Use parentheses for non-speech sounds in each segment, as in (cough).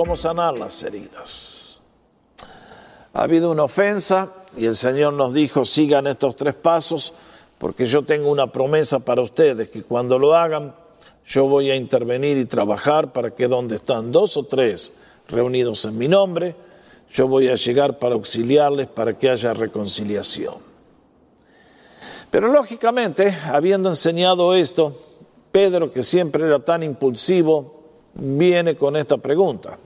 cómo sanar las heridas. Ha habido una ofensa y el Señor nos dijo, sigan estos tres pasos porque yo tengo una promesa para ustedes, que cuando lo hagan, yo voy a intervenir y trabajar para que donde están dos o tres reunidos en mi nombre, yo voy a llegar para auxiliarles para que haya reconciliación. Pero lógicamente, habiendo enseñado esto, Pedro, que siempre era tan impulsivo, viene con esta pregunta.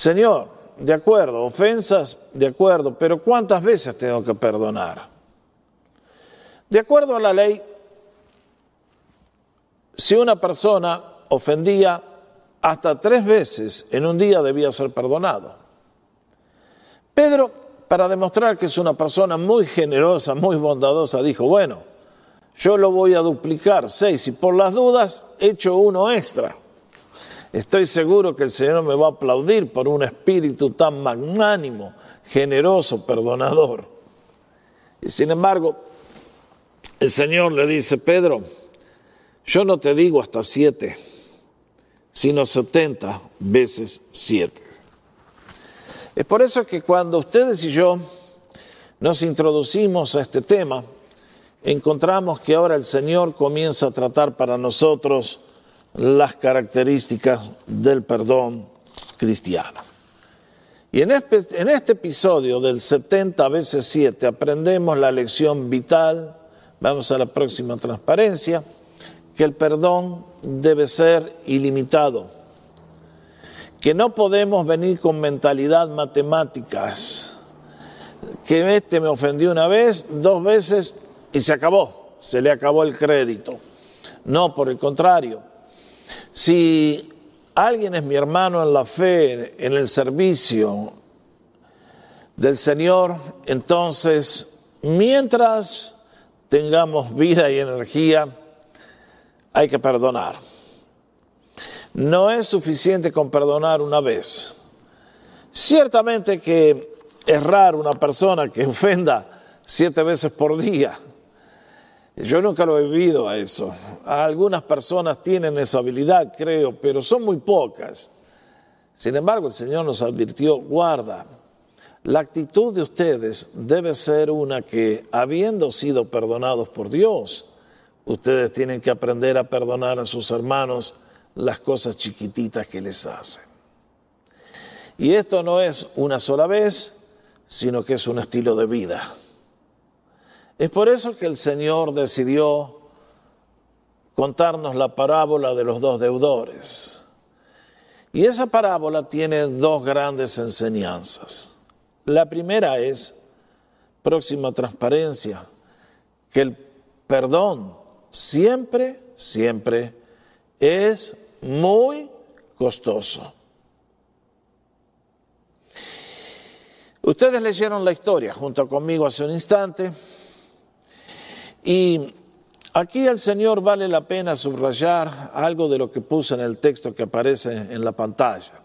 Señor, de acuerdo, ofensas, de acuerdo, pero ¿cuántas veces tengo que perdonar? De acuerdo a la ley, si una persona ofendía hasta tres veces en un día debía ser perdonado. Pedro, para demostrar que es una persona muy generosa, muy bondadosa, dijo, bueno, yo lo voy a duplicar seis y por las dudas echo uno extra. Estoy seguro que el Señor me va a aplaudir por un espíritu tan magnánimo, generoso, perdonador. Y sin embargo, el Señor le dice, Pedro, yo no te digo hasta siete, sino setenta veces siete. Es por eso que cuando ustedes y yo nos introducimos a este tema, encontramos que ahora el Señor comienza a tratar para nosotros las características del perdón cristiano. Y en este, episodio del 70 veces 7 aprendemos la lección vital, vamos a la próxima transparencia, que el perdón debe ser ilimitado, que no podemos venir con mentalidad matemáticas, que este me ofendió una vez, dos veces y se acabó, se le acabó el crédito. No, por el contrario, si alguien es mi hermano en la fe, en el servicio del Señor, entonces, mientras tengamos vida y energía, hay que perdonar. No es suficiente con perdonar una vez. Ciertamente que es raro una persona que ofenda siete veces por día. Yo nunca lo he vivido a eso. Algunas personas tienen esa habilidad, creo, pero son muy pocas. Sin embargo, el Señor nos advirtió, guarda, la actitud de ustedes debe ser una que, habiendo sido perdonados por Dios, Ustedes tienen que aprender a perdonar a sus hermanos las cosas chiquititas que les hacen. Y esto no es una sola vez, sino que es un estilo de vida. Es por eso que el Señor decidió contarnos la parábola de los dos deudores. Y esa parábola tiene dos grandes enseñanzas. La primera es, próxima transparencia, que el perdón siempre, siempre es muy costoso. Ustedes leyeron la historia junto conmigo hace un instante y aquí el Señor vale la pena subrayar algo de lo que puse en el texto que aparece en la pantalla.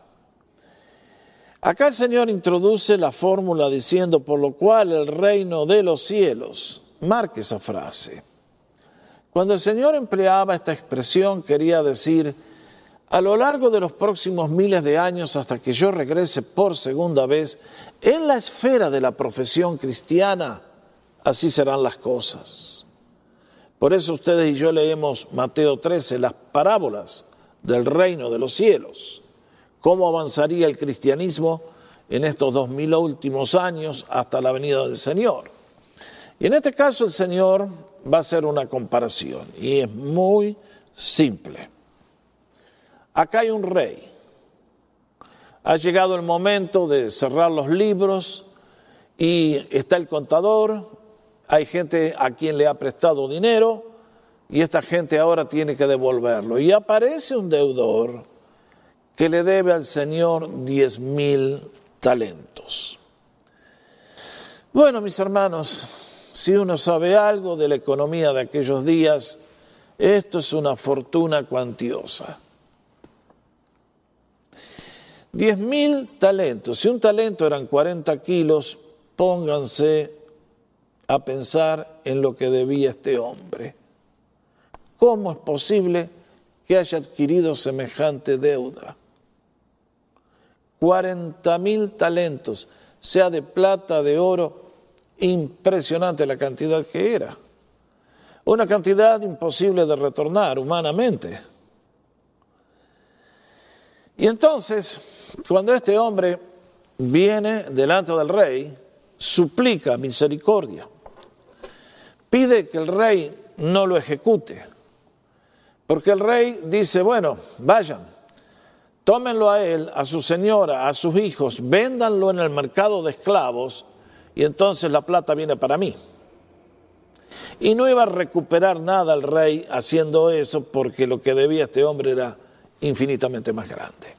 Acá el Señor introduce la fórmula diciendo por lo cual el reino de los cielos, marque esa frase cuando el Señor empleaba esta expresión quería decir, a lo largo de los próximos miles de años hasta que yo regrese por segunda vez, en la esfera de la profesión cristiana, así serán las cosas. Por eso ustedes y yo leemos Mateo 13, las parábolas del reino de los cielos, cómo avanzaría el cristianismo en estos dos mil últimos años hasta la venida del Señor. Y en este caso el Señor va a ser una comparación y es muy simple. Acá hay un rey. Ha llegado el momento de cerrar los libros y está el contador, hay gente a quien le ha prestado dinero y esta gente ahora tiene que devolverlo. Y aparece un deudor que le debe al Señor diez mil talentos. Bueno, mis hermanos, si uno sabe algo de la economía de aquellos días, esto es una fortuna cuantiosa. Diez mil talentos. Si un talento eran 40 kilos, pónganse a pensar en lo que debía este hombre. ¿Cómo es posible que haya adquirido semejante deuda? 40 mil talentos, sea de plata, de oro, impresionante la cantidad que era. Una cantidad imposible de retornar humanamente. Y entonces, cuando este hombre viene delante del rey, suplica misericordia, pide que el rey no lo ejecute, porque el rey dice, bueno, vayan, tómenlo a él, a su señora, a sus hijos, véndanlo en el mercado de esclavos y entonces la plata viene para mí. Y no iba a recuperar nada el rey haciendo eso porque lo que debía este hombre era infinitamente más grande.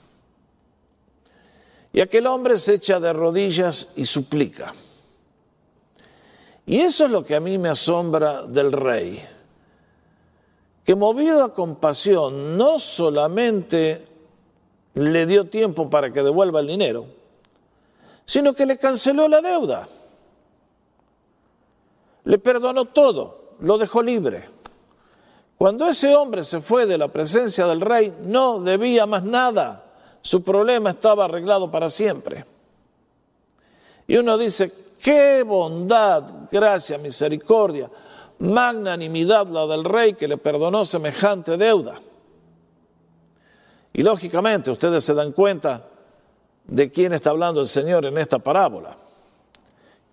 Y aquel hombre se echa de rodillas y suplica. Y eso es lo que a mí me asombra del rey, que movido a compasión no solamente le dio tiempo para que devuelva el dinero, sino que le canceló la deuda le perdonó todo, lo dejó libre. Cuando ese hombre se fue de la presencia del rey, no debía más nada. Su problema estaba arreglado para siempre. Y uno dice, qué bondad, gracia, misericordia, magnanimidad la del rey que le perdonó semejante deuda. Y lógicamente ustedes se dan cuenta de quién está hablando el Señor en esta parábola.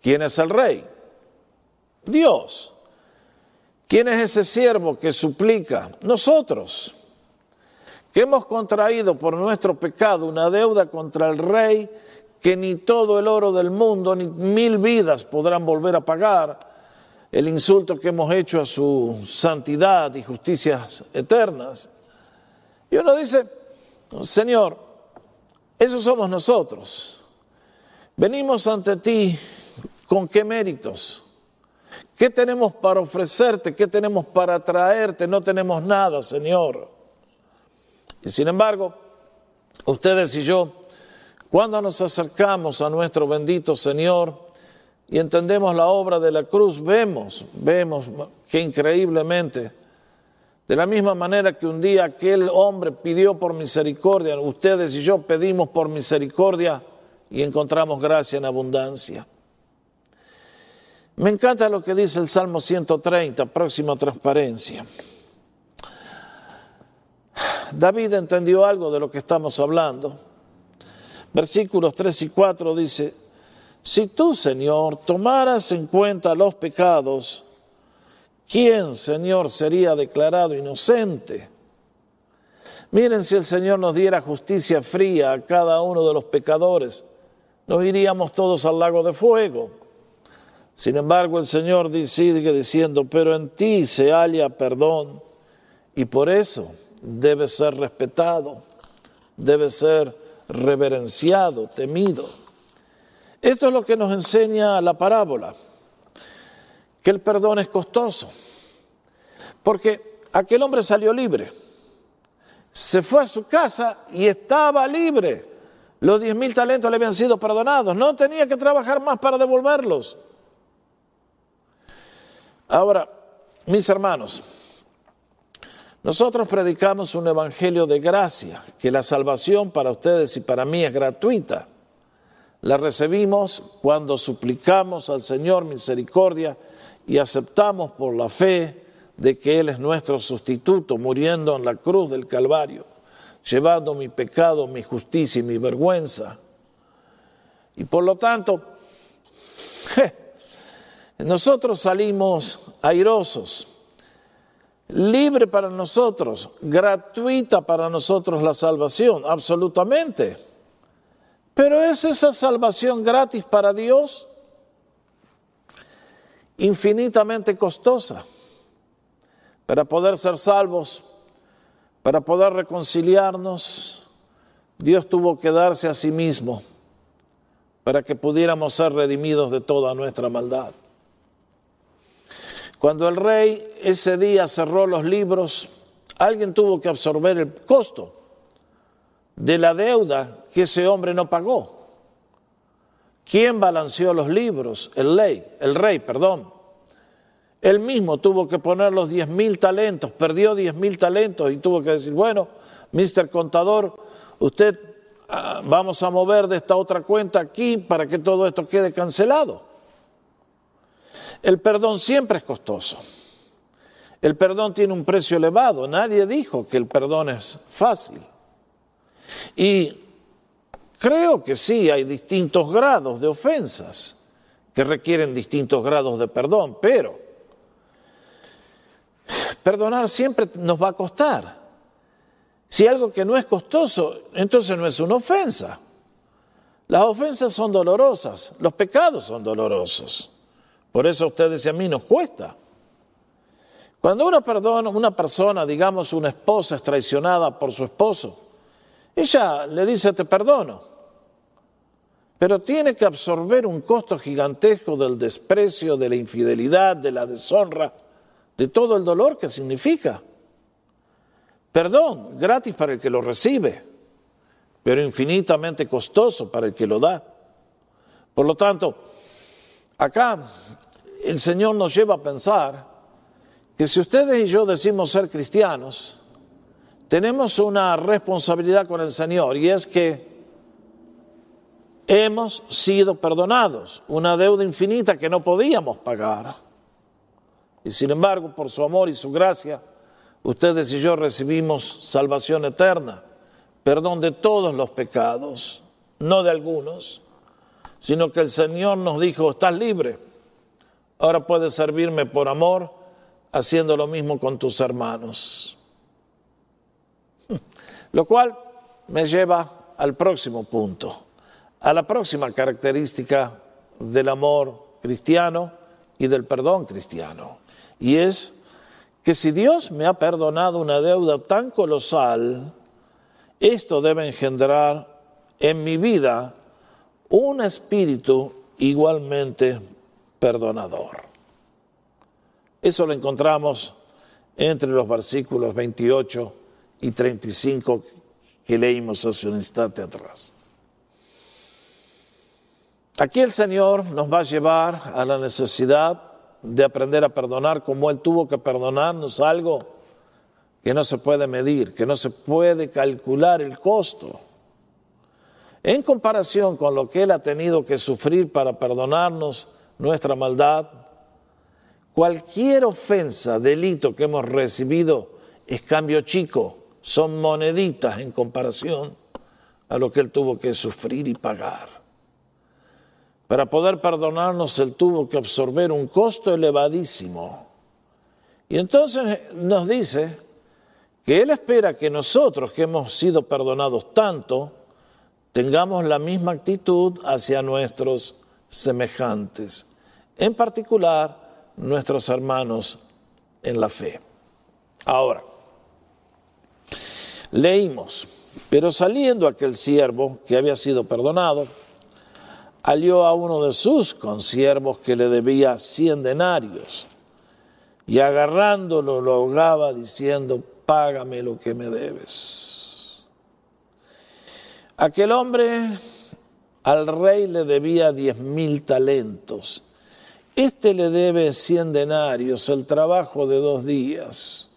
¿Quién es el rey? Dios. ¿Quién es ese siervo que suplica? Nosotros, que hemos contraído por nuestro pecado una deuda contra el rey que ni todo el oro del mundo, ni mil vidas podrán volver a pagar el insulto que hemos hecho a su santidad y justicias eternas. Y uno dice, Señor, esos somos nosotros. Venimos ante ti con qué méritos? ¿Qué tenemos para ofrecerte? ¿Qué tenemos para traerte? No tenemos nada, Señor. Y sin embargo, ustedes y yo, cuando nos acercamos a nuestro bendito Señor y entendemos la obra de la cruz, vemos, vemos que increíblemente, de la misma manera que un día aquel hombre pidió por misericordia, ustedes y yo pedimos por misericordia y encontramos gracia en abundancia. Me encanta lo que dice el Salmo 130, próxima transparencia. David entendió algo de lo que estamos hablando. Versículos 3 y 4 dice, si tú, Señor, tomaras en cuenta los pecados, ¿quién, Señor, sería declarado inocente? Miren si el Señor nos diera justicia fría a cada uno de los pecadores, nos iríamos todos al lago de fuego. Sin embargo, el Señor sigue diciendo, pero en ti se halla perdón y por eso debe ser respetado, debe ser reverenciado, temido. Esto es lo que nos enseña la parábola, que el perdón es costoso, porque aquel hombre salió libre, se fue a su casa y estaba libre. Los diez mil talentos le habían sido perdonados, no tenía que trabajar más para devolverlos. Ahora, mis hermanos, nosotros predicamos un evangelio de gracia, que la salvación para ustedes y para mí es gratuita. La recibimos cuando suplicamos al Señor misericordia y aceptamos por la fe de que Él es nuestro sustituto, muriendo en la cruz del Calvario, llevando mi pecado, mi justicia y mi vergüenza. Y por lo tanto, (laughs) nosotros salimos airosos, libre para nosotros, gratuita para nosotros la salvación, absolutamente. Pero ¿es esa salvación gratis para Dios? Infinitamente costosa. Para poder ser salvos, para poder reconciliarnos, Dios tuvo que darse a sí mismo para que pudiéramos ser redimidos de toda nuestra maldad. Cuando el rey ese día cerró los libros, alguien tuvo que absorber el costo de la deuda que ese hombre no pagó. ¿Quién balanceó los libros? El rey, el rey, perdón. Él mismo tuvo que poner los 10 mil talentos, perdió 10 mil talentos y tuvo que decir, bueno, mister contador, usted ah, vamos a mover de esta otra cuenta aquí para que todo esto quede cancelado. El perdón siempre es costoso. El perdón tiene un precio elevado. Nadie dijo que el perdón es fácil. Y creo que sí, hay distintos grados de ofensas que requieren distintos grados de perdón, pero perdonar siempre nos va a costar. Si algo que no es costoso, entonces no es una ofensa. Las ofensas son dolorosas, los pecados son dolorosos. Por eso a ustedes y a mí nos cuesta. Cuando una, perdona, una persona, digamos una esposa, es traicionada por su esposo, ella le dice te perdono, pero tiene que absorber un costo gigantesco del desprecio, de la infidelidad, de la deshonra, de todo el dolor que significa. Perdón, gratis para el que lo recibe, pero infinitamente costoso para el que lo da. Por lo tanto, acá el Señor nos lleva a pensar que si ustedes y yo decimos ser cristianos, tenemos una responsabilidad con el Señor y es que hemos sido perdonados, una deuda infinita que no podíamos pagar. Y sin embargo, por su amor y su gracia, ustedes y yo recibimos salvación eterna, perdón de todos los pecados, no de algunos, sino que el Señor nos dijo, estás libre, ahora puedes servirme por amor haciendo lo mismo con tus hermanos. (laughs) Lo cual me lleva al próximo punto, a la próxima característica del amor cristiano y del perdón cristiano. Y es que si Dios me ha perdonado una deuda tan colosal, esto debe engendrar en mi vida un espíritu igualmente perdonador. Eso lo encontramos entre los versículos 28 y 35 que leímos hace un instante atrás. Aquí el Señor nos va a llevar a la necesidad de aprender a perdonar como Él tuvo que perdonarnos algo que no se puede medir, que no se puede calcular el costo. En comparación con lo que Él ha tenido que sufrir para perdonarnos nuestra maldad, Cualquier ofensa, delito que hemos recibido es cambio chico, son moneditas en comparación a lo que él tuvo que sufrir y pagar. Para poder perdonarnos, él tuvo que absorber un costo elevadísimo. Y entonces nos dice que él espera que nosotros, que hemos sido perdonados tanto, tengamos la misma actitud hacia nuestros semejantes. En particular, nuestros hermanos en la fe. Ahora, leímos, pero saliendo aquel siervo que había sido perdonado, halló a uno de sus consiervos que le debía cien denarios y agarrándolo lo ahogaba diciendo, págame lo que me debes. Aquel hombre al rey le debía diez mil talentos este le debe cien denarios, el trabajo de dos días,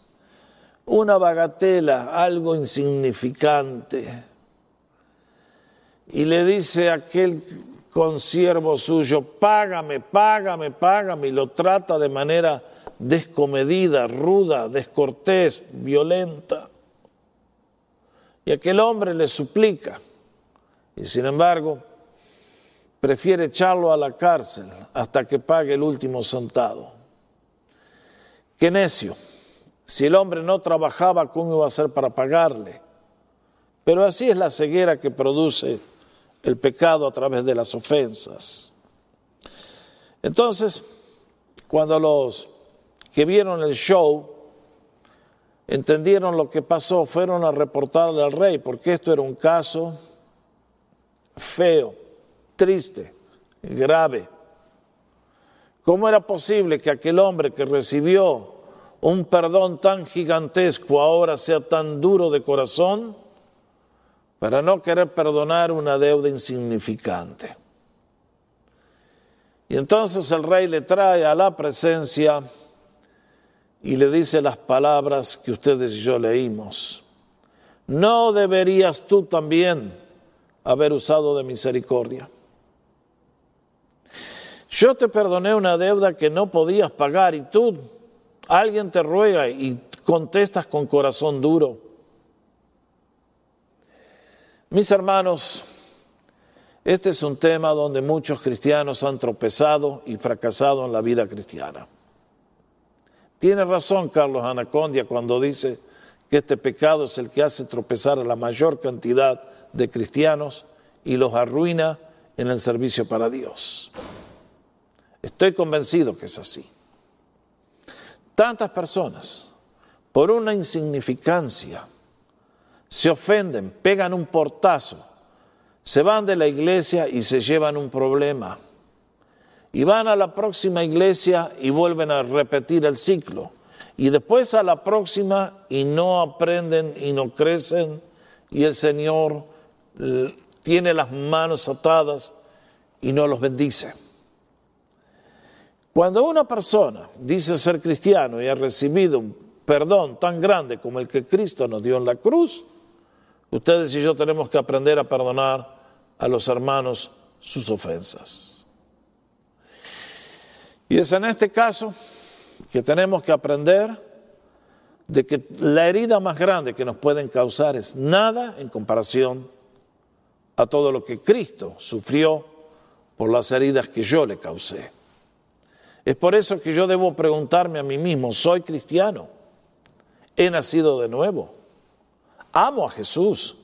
una bagatela, algo insignificante. Y le dice aquel consiervo suyo, págame, págame, págame, y lo trata de manera descomedida, ruda, descortés, violenta. Y aquel hombre le suplica, y sin embargo, prefiere echarlo a la cárcel hasta que pague el último centavo. Qué necio. Si el hombre no trabajaba, ¿cómo iba a hacer para pagarle? Pero así es la ceguera que produce el pecado a través de las ofensas. Entonces, cuando los que vieron el show entendieron lo que pasó, fueron a reportarle al rey, porque esto era un caso feo triste, grave. ¿Cómo era posible que aquel hombre que recibió un perdón tan gigantesco ahora sea tan duro de corazón para no querer perdonar una deuda insignificante? Y entonces el rey le trae a la presencia y le dice las palabras que ustedes y yo leímos. ¿No deberías tú también haber usado de misericordia. Yo te perdoné una deuda que no podías pagar y tú, alguien te ruega y contestas con corazón duro. Mis hermanos, este es un tema donde muchos cristianos han tropezado y fracasado en la vida cristiana. Tiene razón Carlos Anacondia cuando dice que este pecado es el que hace tropezar a la mayor cantidad de cristianos y los arruina en el servicio para Dios. Estoy convencido que es así. Tantas personas, por una insignificancia, se ofenden, pegan un portazo, se van de la iglesia y se llevan un problema. Y van a la próxima iglesia y vuelven a repetir el ciclo. Y después a la próxima y no aprenden y no crecen y el Señor eh, tiene las manos atadas y no los bendice. Cuando una persona dice ser cristiano y ha recibido un perdón tan grande como el que Cristo nos dio en la cruz, ustedes y yo tenemos que aprender a perdonar a los hermanos sus ofensas. Y es en este caso que tenemos que aprender de que la herida más grande que nos pueden causar es nada en comparación a todo lo que Cristo sufrió por las heridas que yo le causé. Es por eso que yo debo preguntarme a mí mismo, ¿soy cristiano? ¿He nacido de nuevo? ¿Amo a Jesús?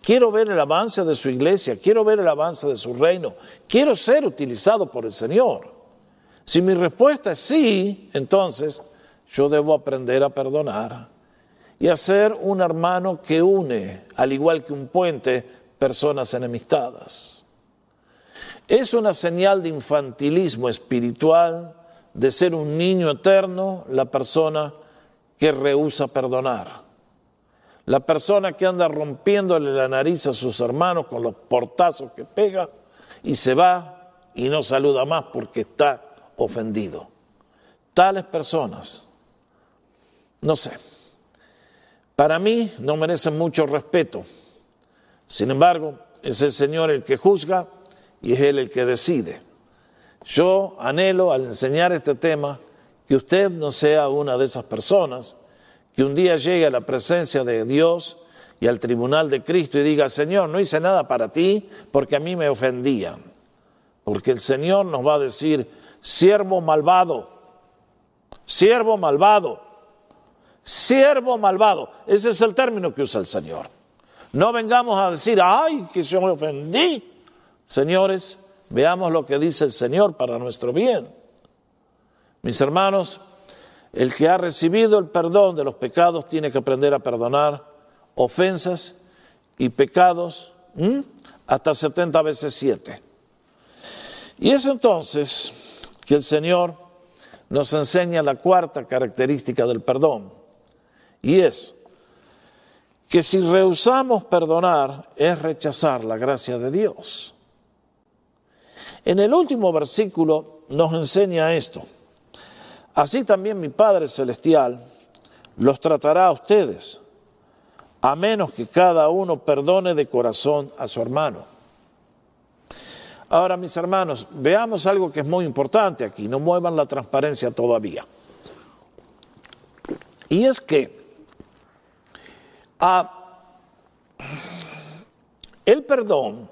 Quiero ver el avance de su iglesia, quiero ver el avance de su reino, quiero ser utilizado por el Señor. Si mi respuesta es sí, entonces yo debo aprender a perdonar y a ser un hermano que une, al igual que un puente, personas enemistadas. Es una señal de infantilismo espiritual, de ser un niño eterno, la persona que rehúsa perdonar. La persona que anda rompiéndole la nariz a sus hermanos con los portazos que pega y se va y no saluda más porque está ofendido. Tales personas, no sé, para mí no merecen mucho respeto. Sin embargo, es el Señor el que juzga y es Él el que decide. Yo anhelo al enseñar este tema que usted no sea una de esas personas que un día llegue a la presencia de Dios y al tribunal de Cristo y diga, Señor, no hice nada para ti porque a mí me ofendían. Porque el Señor nos va a decir, siervo malvado, siervo malvado, siervo malvado. Ese es el término que usa el Señor. No vengamos a decir, ay, que yo me ofendí. Señores, veamos lo que dice el Señor para nuestro bien. Mis hermanos, el que ha recibido el perdón de los pecados tiene que aprender a perdonar ofensas y pecados hasta 70 veces 7. Y es entonces que el Señor nos enseña la cuarta característica del perdón, y es que si rehusamos perdonar es rechazar la gracia de Dios. En el último versículo nos enseña esto. Así también mi Padre Celestial los tratará a ustedes, a menos que cada uno perdone de corazón a su hermano. Ahora, mis hermanos, veamos algo que es muy importante aquí, no muevan la transparencia todavía. Y es que el perdón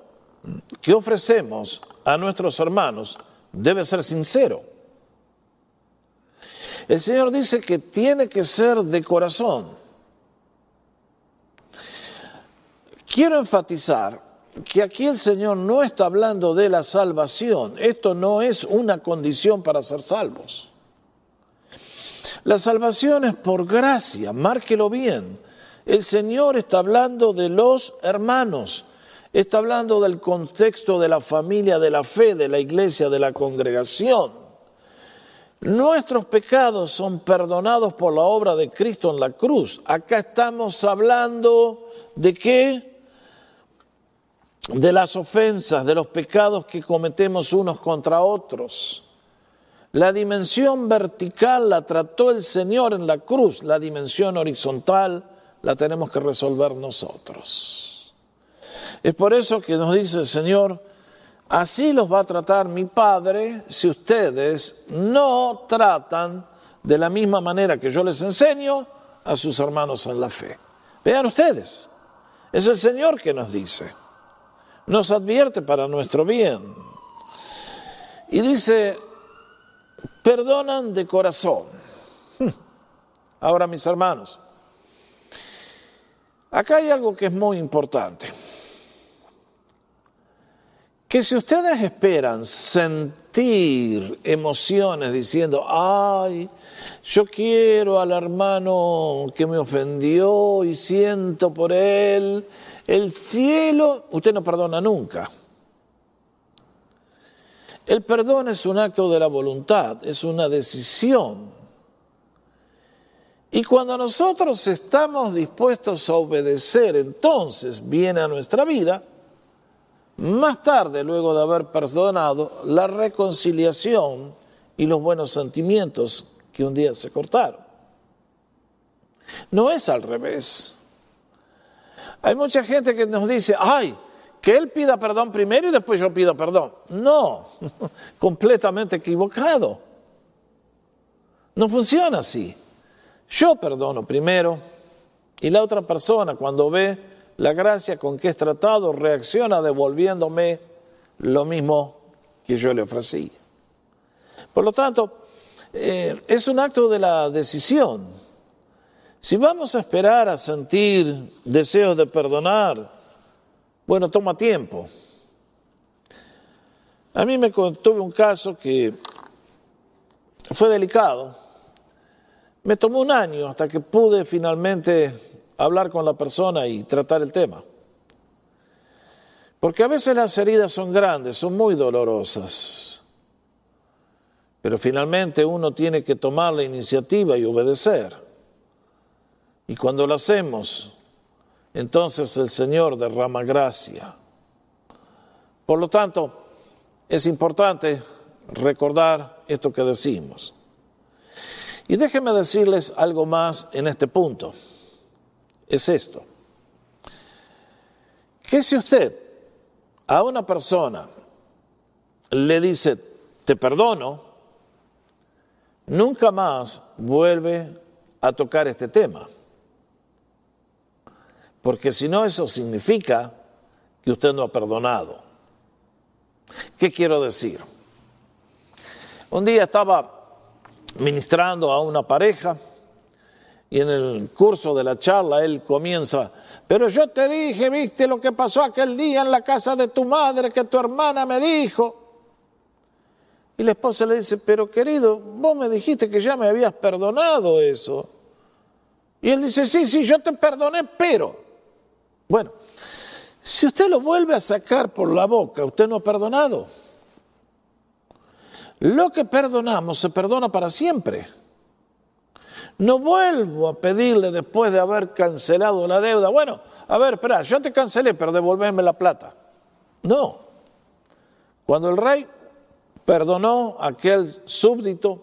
que ofrecemos a nuestros hermanos debe ser sincero. El Señor dice que tiene que ser de corazón. Quiero enfatizar que aquí el Señor no está hablando de la salvación. Esto no es una condición para ser salvos. La salvación es por gracia, márquelo bien. El Señor está hablando de los hermanos, Está hablando del contexto de la familia, de la fe, de la iglesia, de la congregación. Nuestros pecados son perdonados por la obra de Cristo en la cruz. Acá estamos hablando de qué? De las ofensas, de los pecados que cometemos unos contra otros. La dimensión vertical la trató el Señor en la cruz, la dimensión horizontal la tenemos que resolver nosotros. Es por eso que nos dice el Señor, así los va a tratar mi Padre si ustedes no tratan de la misma manera que yo les enseño a sus hermanos en la fe. Vean ustedes, es el Señor que nos dice, nos advierte para nuestro bien. Y dice, perdonan de corazón. Ahora, mis hermanos, acá hay algo que es muy importante. Que si ustedes esperan sentir emociones diciendo, ay, yo quiero al hermano que me ofendió y siento por él el cielo, usted no perdona nunca. El perdón es un acto de la voluntad, es una decisión. Y cuando nosotros estamos dispuestos a obedecer, entonces viene a nuestra vida, más tarde, luego de haber perdonado, la reconciliación y los buenos sentimientos que un día se cortaron. No es al revés. Hay mucha gente que nos dice, ay, que él pida perdón primero y después yo pido perdón. No, (laughs) completamente equivocado. No funciona así. Yo perdono primero y la otra persona cuando ve la gracia con que es tratado reacciona devolviéndome lo mismo que yo le ofrecí. Por lo tanto, eh, es un acto de la decisión. Si vamos a esperar a sentir deseos de perdonar, bueno, toma tiempo. A mí me tuve un caso que fue delicado. Me tomó un año hasta que pude finalmente hablar con la persona y tratar el tema. Porque a veces las heridas son grandes, son muy dolorosas. Pero finalmente uno tiene que tomar la iniciativa y obedecer. Y cuando lo hacemos, entonces el Señor derrama gracia. Por lo tanto, es importante recordar esto que decimos. Y déjenme decirles algo más en este punto. Es esto. Que si usted a una persona le dice, te perdono, nunca más vuelve a tocar este tema. Porque si no, eso significa que usted no ha perdonado. ¿Qué quiero decir? Un día estaba ministrando a una pareja y en el curso de la charla él comienza, pero yo te dije, viste lo que pasó aquel día en la casa de tu madre que tu hermana me dijo. Y la esposa le dice, pero querido, vos me dijiste que ya me habías perdonado eso. Y él dice, sí, sí, yo te perdoné, pero... Bueno, si usted lo vuelve a sacar por la boca, usted no ha perdonado. Lo que perdonamos se perdona para siempre. No vuelvo a pedirle después de haber cancelado la deuda. Bueno, a ver, espera, yo te cancelé, pero devolverme la plata. No. Cuando el rey perdonó a aquel súbdito,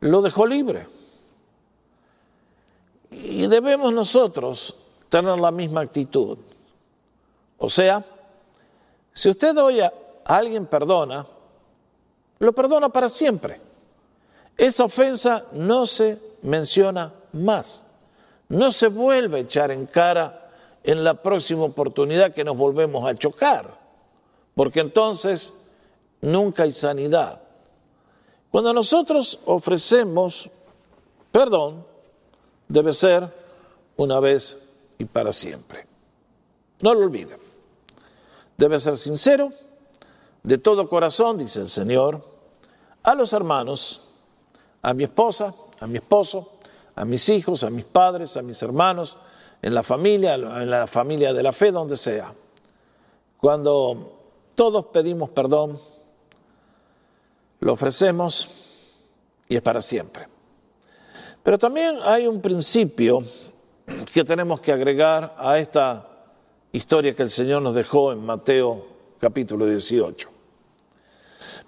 lo dejó libre. Y debemos nosotros tener la misma actitud. O sea, si usted hoy a alguien perdona, lo perdona para siempre. Esa ofensa no se menciona más. No se vuelve a echar en cara en la próxima oportunidad que nos volvemos a chocar. Porque entonces nunca hay sanidad. Cuando nosotros ofrecemos perdón, debe ser una vez y para siempre. No lo olviden. Debe ser sincero, de todo corazón, dice el Señor, a los hermanos, a mi esposa, a mi esposo, a mis hijos, a mis padres, a mis hermanos, en la familia, en la familia de la fe, donde sea. Cuando todos pedimos perdón, lo ofrecemos y es para siempre. Pero también hay un principio que tenemos que agregar a esta historia que el Señor nos dejó en Mateo capítulo 18.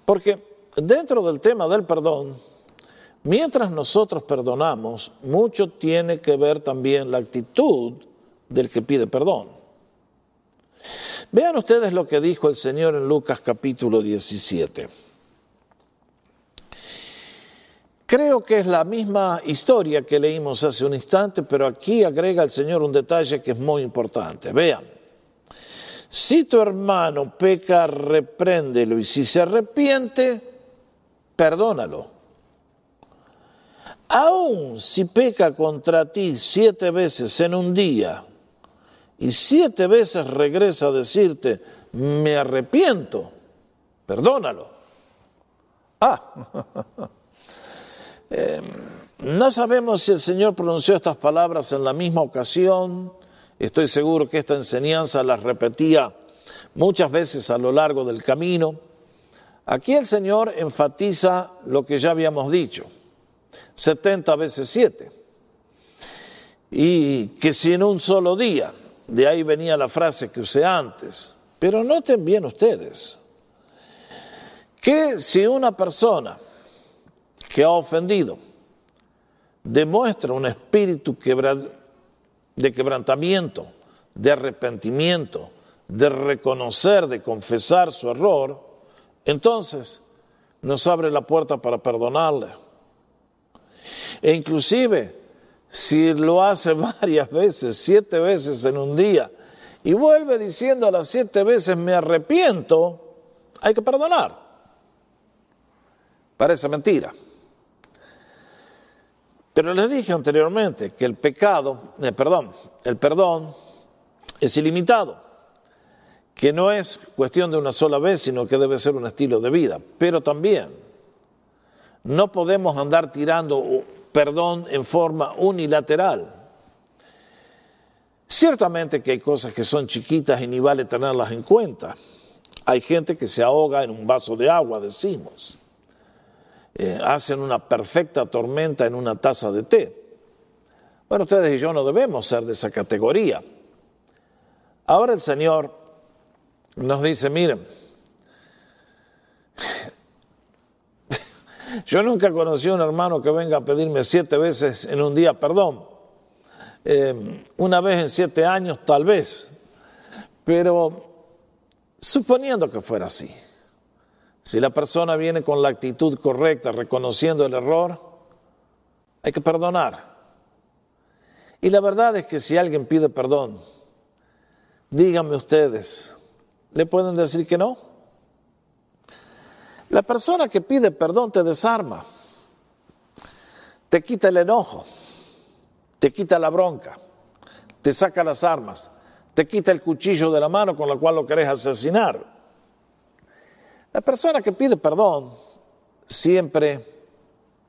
Porque dentro del tema del perdón, mientras nosotros perdonamos, mucho tiene que ver también la actitud del que pide perdón. Vean ustedes lo que dijo el Señor en Lucas capítulo 17. Creo que es la misma historia que leímos hace un instante, pero aquí agrega el Señor un detalle que es muy importante. Vean, si tu hermano peca, repréndelo y si se arrepiente, perdónalo. Aún si peca contra ti siete veces en un día y siete veces regresa a decirte, me arrepiento, perdónalo. Ah, (laughs) eh, no sabemos si el Señor pronunció estas palabras en la misma ocasión. Estoy seguro que esta enseñanza las repetía muchas veces a lo largo del camino. Aquí el Señor enfatiza lo que ya habíamos dicho, 70 veces 7. Y que si en un solo día, de ahí venía la frase que usé antes, pero noten bien ustedes, que si una persona que ha ofendido demuestra un espíritu de quebrantamiento, de arrepentimiento, de reconocer, de confesar su error, entonces nos abre la puerta para perdonarle. E inclusive, si lo hace (laughs) varias veces, siete veces en un día, y vuelve diciendo a las siete veces me arrepiento, hay que perdonar. Parece mentira. Pero les dije anteriormente que el pecado, eh, perdón, el perdón es ilimitado, que no es cuestión de una sola vez, sino que debe ser un estilo de vida. Pero también no podemos andar tirando perdón en forma unilateral. Ciertamente que hay cosas que son chiquitas y ni vale tenerlas en cuenta. Hay gente que se ahoga en un vaso de agua, decimos. Eh, hacen una perfecta tormenta en una taza de té. Bueno, ustedes y yo no debemos ser de esa categoría. Ahora el Señor nos dice, miren, yo nunca conocí a un hermano que venga a pedirme siete veces en un día perdón. Eh, una vez en siete años tal vez, pero suponiendo que fuera así. Si la persona viene con la actitud correcta, reconociendo el error, hay que perdonar. Y la verdad es que si alguien pide perdón, díganme ustedes, ¿le pueden decir que no? La persona que pide perdón te desarma, te quita el enojo, te quita la bronca, te saca las armas, te quita el cuchillo de la mano con la cual lo querés asesinar la persona que pide perdón siempre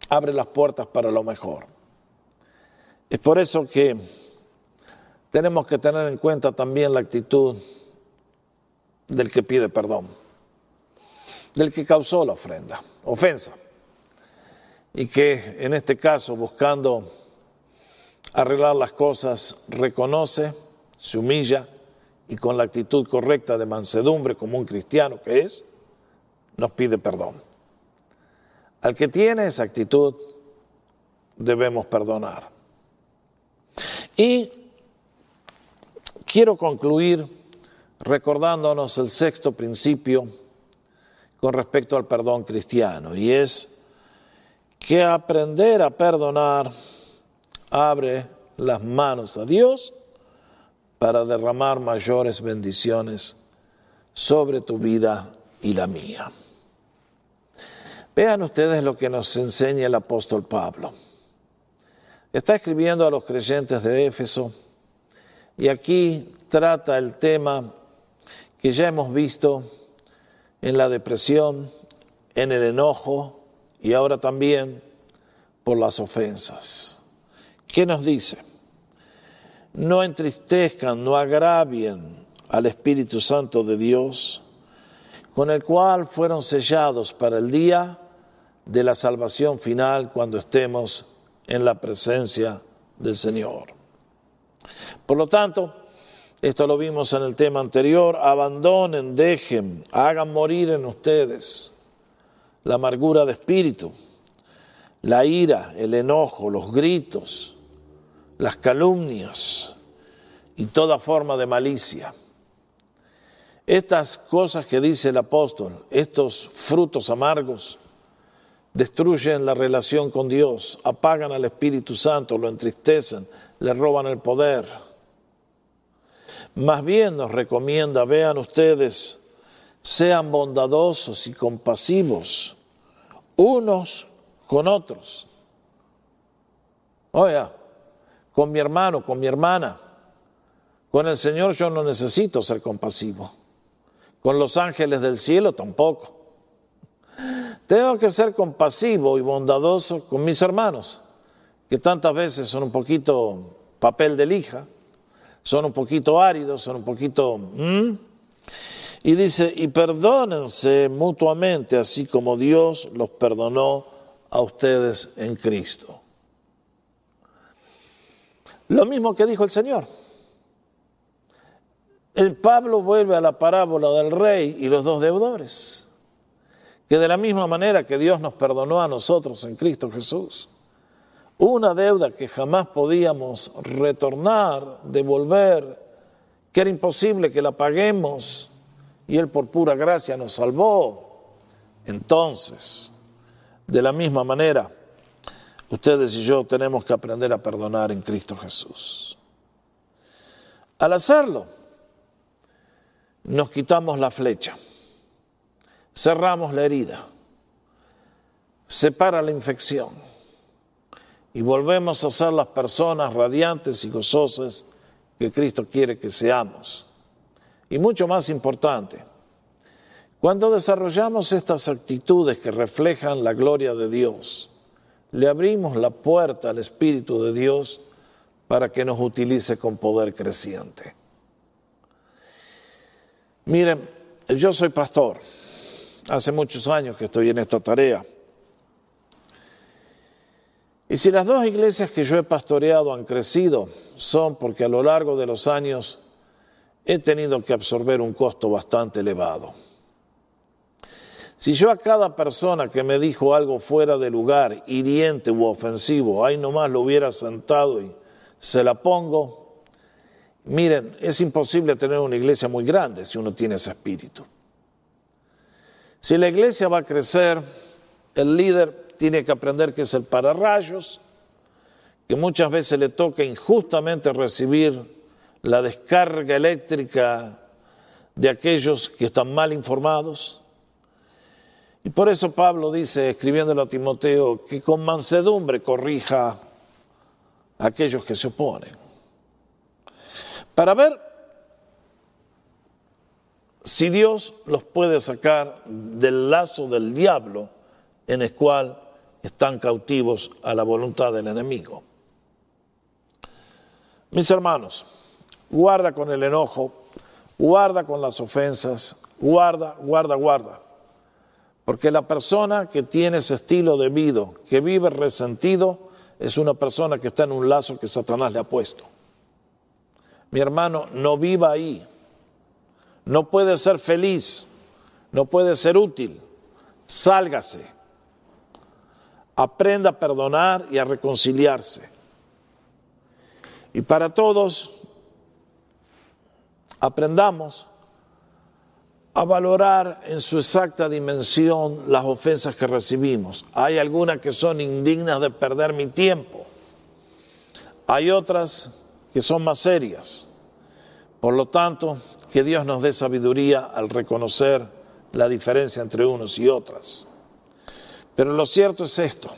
abre las puertas para lo mejor. Es por eso que tenemos que tener en cuenta también la actitud del que pide perdón, del que causó la ofrenda, ofensa, y que en este caso, buscando arreglar las cosas, reconoce, se humilla y con la actitud correcta de mansedumbre como un cristiano que es, nos pide perdón. Al que tiene esa actitud, debemos perdonar. Y quiero concluir recordándonos el sexto principio con respecto al perdón cristiano, y es que aprender a perdonar abre las manos a Dios para derramar mayores bendiciones sobre tu vida y la mía. Vean ustedes lo que nos enseña el apóstol Pablo. Está escribiendo a los creyentes de Éfeso y aquí trata el tema que ya hemos visto en la depresión, en el enojo y ahora también por las ofensas. ¿Qué nos dice? No entristezcan, no agravien al Espíritu Santo de Dios, con el cual fueron sellados para el día de la salvación final cuando estemos en la presencia del Señor. Por lo tanto, esto lo vimos en el tema anterior, abandonen, dejen, hagan morir en ustedes la amargura de espíritu, la ira, el enojo, los gritos, las calumnias y toda forma de malicia. Estas cosas que dice el apóstol, estos frutos amargos, destruyen la relación con Dios, apagan al Espíritu Santo, lo entristecen, le roban el poder. Más bien nos recomienda, vean ustedes, sean bondadosos y compasivos unos con otros. Oiga, con mi hermano, con mi hermana, con el Señor yo no necesito ser compasivo. Con los ángeles del cielo tampoco. Tengo que ser compasivo y bondadoso con mis hermanos, que tantas veces son un poquito papel de lija, son un poquito áridos, son un poquito... Y dice, y perdónense mutuamente, así como Dios los perdonó a ustedes en Cristo. Lo mismo que dijo el Señor. El Pablo vuelve a la parábola del rey y los dos deudores, que de la misma manera que Dios nos perdonó a nosotros en Cristo Jesús, una deuda que jamás podíamos retornar, devolver, que era imposible que la paguemos, y Él por pura gracia nos salvó. Entonces, de la misma manera, ustedes y yo tenemos que aprender a perdonar en Cristo Jesús. Al hacerlo, nos quitamos la flecha, cerramos la herida, separa la infección y volvemos a ser las personas radiantes y gozosas que Cristo quiere que seamos. Y mucho más importante, cuando desarrollamos estas actitudes que reflejan la gloria de Dios, le abrimos la puerta al Espíritu de Dios para que nos utilice con poder creciente. Miren, yo soy pastor, hace muchos años que estoy en esta tarea. Y si las dos iglesias que yo he pastoreado han crecido, son porque a lo largo de los años he tenido que absorber un costo bastante elevado. Si yo a cada persona que me dijo algo fuera de lugar, hiriente u ofensivo, ahí nomás lo hubiera sentado y se la pongo, miren, es imposible tener una iglesia muy grande si uno tiene ese espíritu. Si la iglesia va a crecer, el líder tiene que aprender que es el pararrayos, que muchas veces le toca injustamente recibir la descarga eléctrica de aquellos que están mal informados. Y por eso Pablo dice, escribiéndolo a Timoteo, que con mansedumbre corrija a aquellos que se oponen. Para ver si Dios los puede sacar del lazo del diablo en el cual están cautivos a la voluntad del enemigo. Mis hermanos, guarda con el enojo, guarda con las ofensas, guarda, guarda, guarda. Porque la persona que tiene ese estilo de vida, que vive resentido, es una persona que está en un lazo que Satanás le ha puesto. Mi hermano, no viva ahí. No puede ser feliz, no puede ser útil. Sálgase. Aprenda a perdonar y a reconciliarse. Y para todos, aprendamos a valorar en su exacta dimensión las ofensas que recibimos. Hay algunas que son indignas de perder mi tiempo. Hay otras que son más serias. Por lo tanto, que Dios nos dé sabiduría al reconocer la diferencia entre unos y otras. Pero lo cierto es esto.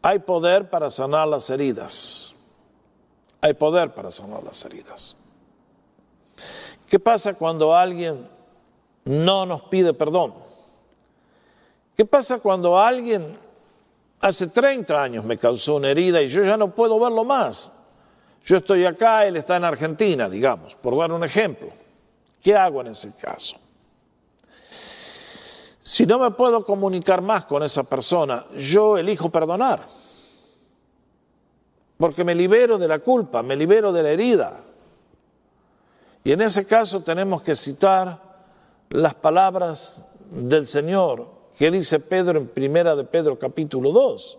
Hay poder para sanar las heridas. Hay poder para sanar las heridas. ¿Qué pasa cuando alguien no nos pide perdón? ¿Qué pasa cuando alguien hace 30 años me causó una herida y yo ya no puedo verlo más? Yo estoy acá, él está en Argentina, digamos, por dar un ejemplo. ¿Qué hago en ese caso? Si no me puedo comunicar más con esa persona, yo elijo perdonar. Porque me libero de la culpa, me libero de la herida. Y en ese caso tenemos que citar las palabras del Señor que dice Pedro en primera de Pedro capítulo 2.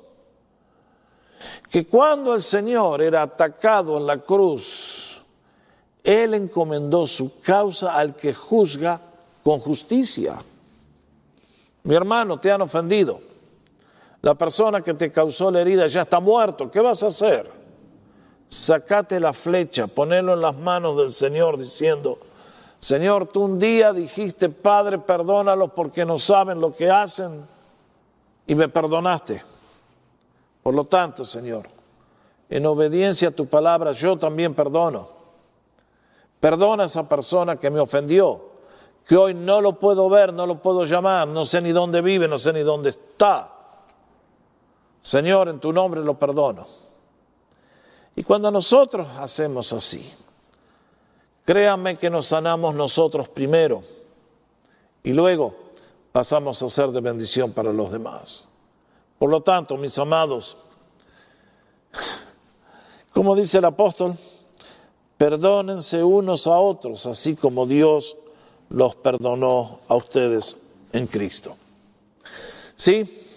Que cuando el Señor era atacado en la cruz, Él encomendó su causa al que juzga con justicia. Mi hermano, te han ofendido. La persona que te causó la herida ya está muerto. ¿Qué vas a hacer? Sacate la flecha, ponelo en las manos del Señor diciendo, Señor, tú un día dijiste, Padre, perdónalos porque no saben lo que hacen y me perdonaste. Por lo tanto, Señor, en obediencia a tu palabra, yo también perdono. Perdona a esa persona que me ofendió, que hoy no lo puedo ver, no lo puedo llamar, no sé ni dónde vive, no sé ni dónde está. Señor, en tu nombre lo perdono. Y cuando nosotros hacemos así, Créanme que nos sanamos nosotros primero y luego pasamos a ser de bendición para los demás. Por lo tanto, mis amados, como dice el apóstol, perdónense unos a otros, así como Dios los perdonó a ustedes en Cristo. Sí,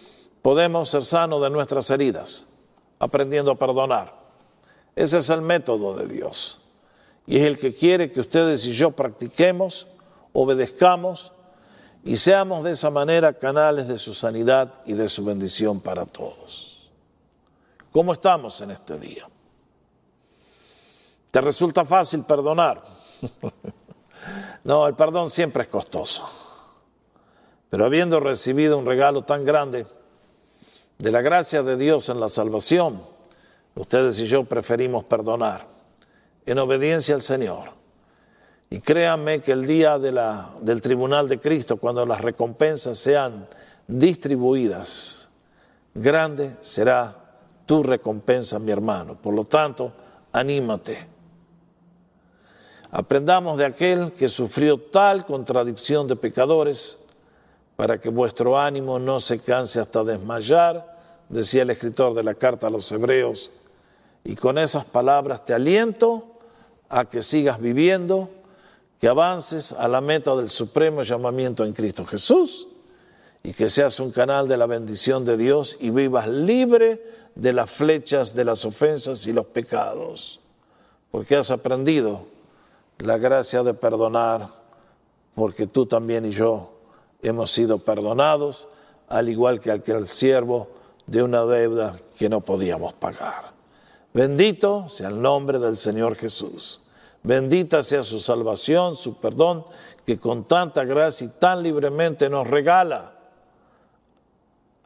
podemos ser sanos de nuestras heridas, aprendiendo a perdonar. Ese es el método de Dios y es el que quiere que ustedes y yo practiquemos, obedezcamos y seamos de esa manera canales de su sanidad y de su bendición para todos. ¿Cómo estamos en este día? ¿Te resulta fácil perdonar? (laughs) no, el perdón siempre es costoso. Pero habiendo recibido un regalo tan grande de la gracia de Dios en la salvación, ustedes y yo preferimos perdonar en obediencia al Señor. Y créanme que el día de la, del tribunal de Cristo, cuando las recompensas sean distribuidas, grande será tu recompensa, mi hermano. Por lo tanto, anímate. Aprendamos de aquel que sufrió tal contradicción de pecadores para que vuestro ánimo no se canse hasta desmayar, decía el escritor de la carta a los hebreos. Y con esas palabras te aliento a que sigas viviendo, que avances a la meta del supremo llamamiento en Cristo Jesús y que seas un canal de la bendición de Dios y vivas libre de las flechas de las ofensas y los pecados, porque has aprendido la gracia de perdonar, porque tú también y yo hemos sido perdonados, al igual que aquel siervo de una deuda que no podíamos pagar. Bendito sea el nombre del Señor Jesús. Bendita sea su salvación, su perdón, que con tanta gracia y tan libremente nos regala.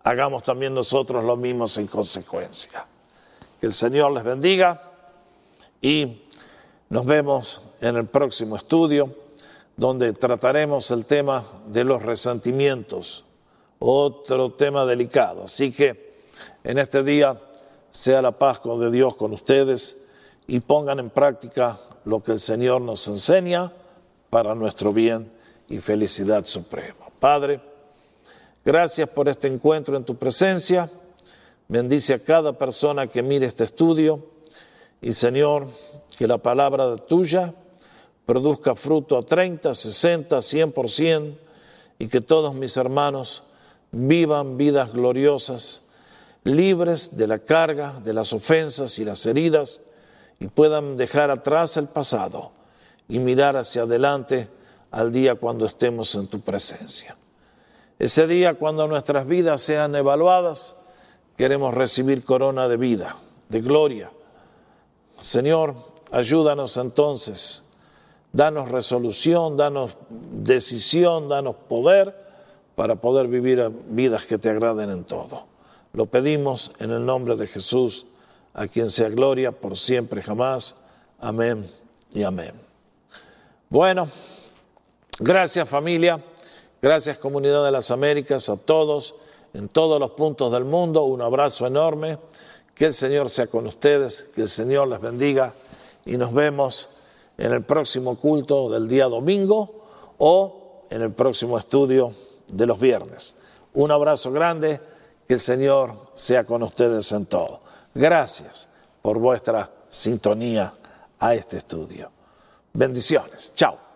Hagamos también nosotros lo mismo en consecuencia. Que el Señor les bendiga y nos vemos en el próximo estudio donde trataremos el tema de los resentimientos, otro tema delicado. Así que en este día sea la paz de Dios con ustedes y pongan en práctica lo que el Señor nos enseña para nuestro bien y felicidad suprema. Padre, gracias por este encuentro en tu presencia. Bendice a cada persona que mire este estudio y Señor, que la palabra tuya produzca fruto a 30, 60, 100% y que todos mis hermanos vivan vidas gloriosas libres de la carga, de las ofensas y las heridas, y puedan dejar atrás el pasado y mirar hacia adelante al día cuando estemos en tu presencia. Ese día cuando nuestras vidas sean evaluadas, queremos recibir corona de vida, de gloria. Señor, ayúdanos entonces, danos resolución, danos decisión, danos poder para poder vivir vidas que te agraden en todo. Lo pedimos en el nombre de Jesús, a quien sea gloria por siempre jamás. Amén y amén. Bueno, gracias familia, gracias comunidad de las Américas, a todos, en todos los puntos del mundo, un abrazo enorme, que el Señor sea con ustedes, que el Señor les bendiga y nos vemos en el próximo culto del día domingo o en el próximo estudio de los viernes. Un abrazo grande que el Señor sea con ustedes en todo. Gracias por vuestra sintonía a este estudio. Bendiciones. Chao.